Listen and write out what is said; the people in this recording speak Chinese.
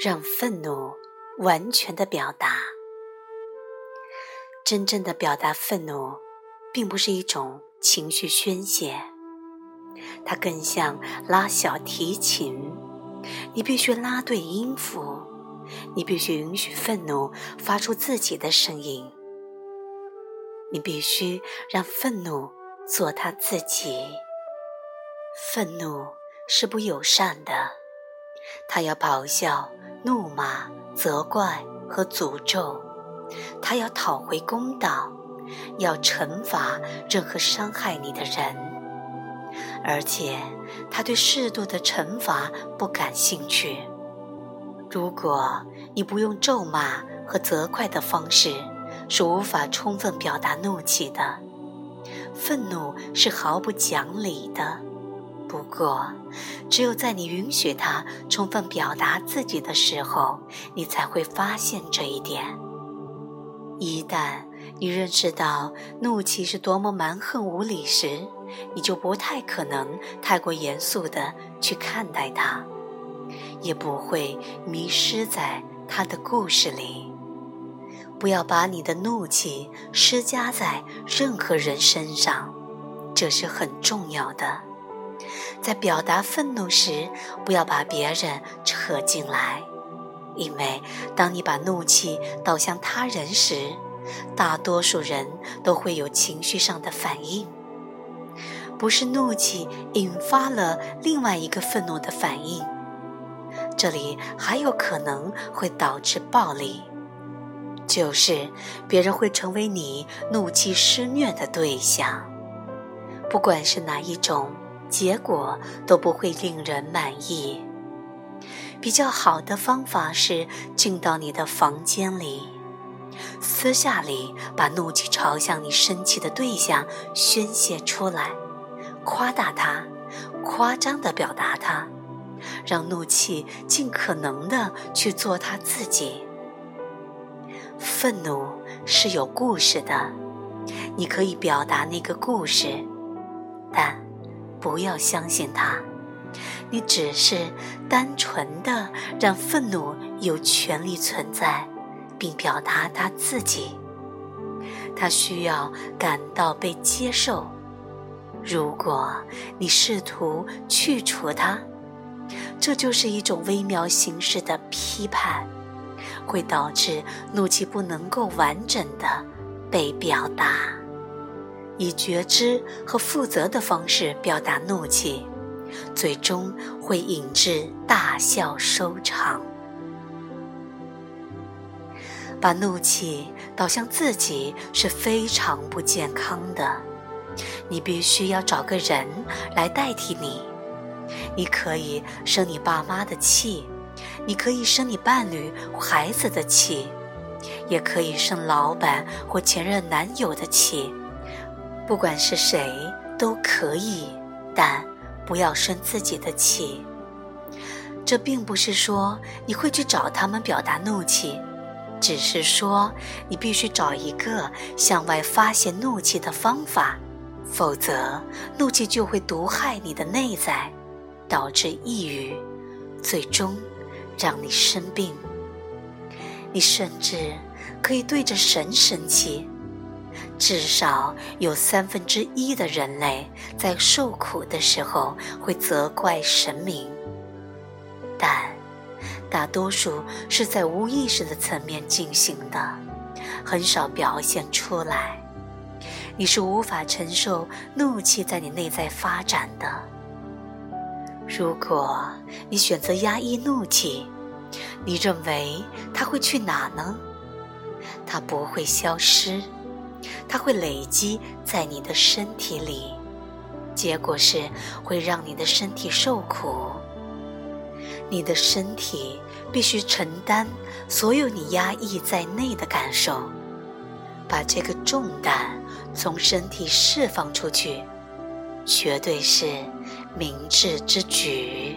让愤怒完全的表达。真正的表达愤怒，并不是一种情绪宣泄，它更像拉小提琴，你必须拉对音符，你必须允许愤怒发出自己的声音，你必须让愤怒做他自己。愤怒是不友善的，它要咆哮。怒骂、责怪和诅咒，他要讨回公道，要惩罚任何伤害你的人，而且他对适度的惩罚不感兴趣。如果你不用咒骂和责怪的方式，是无法充分表达怒气的。愤怒是毫不讲理的。不过，只有在你允许他充分表达自己的时候，你才会发现这一点。一旦你认识到怒气是多么蛮横无理时，你就不太可能太过严肃地去看待它，也不会迷失在他的故事里。不要把你的怒气施加在任何人身上，这是很重要的。在表达愤怒时，不要把别人扯进来，因为当你把怒气导向他人时，大多数人都会有情绪上的反应。不是怒气引发了另外一个愤怒的反应，这里还有可能会导致暴力，就是别人会成为你怒气施虐的对象，不管是哪一种。结果都不会令人满意。比较好的方法是进到你的房间里，私下里把怒气朝向你生气的对象宣泄出来，夸大它，夸张的表达它，让怒气尽可能的去做他自己。愤怒是有故事的，你可以表达那个故事，但。不要相信他，你只是单纯的让愤怒有权利存在，并表达他自己。他需要感到被接受。如果你试图去除它，这就是一种微妙形式的批判，会导致怒气不能够完整的被表达。以觉知和负责的方式表达怒气，最终会引致大笑收场。把怒气导向自己是非常不健康的。你必须要找个人来代替你。你可以生你爸妈的气，你可以生你伴侣、孩子的气，也可以生老板或前任男友的气。不管是谁都可以，但不要生自己的气。这并不是说你会去找他们表达怒气，只是说你必须找一个向外发泄怒气的方法，否则怒气就会毒害你的内在，导致抑郁，最终让你生病。你甚至可以对着神生气。至少有三分之一的人类在受苦的时候会责怪神明，但大多数是在无意识的层面进行的，很少表现出来。你是无法承受怒气在你内在发展的。如果你选择压抑怒气，你认为它会去哪呢？它不会消失。它会累积在你的身体里，结果是会让你的身体受苦。你的身体必须承担所有你压抑在内的感受，把这个重担从身体释放出去，绝对是明智之举。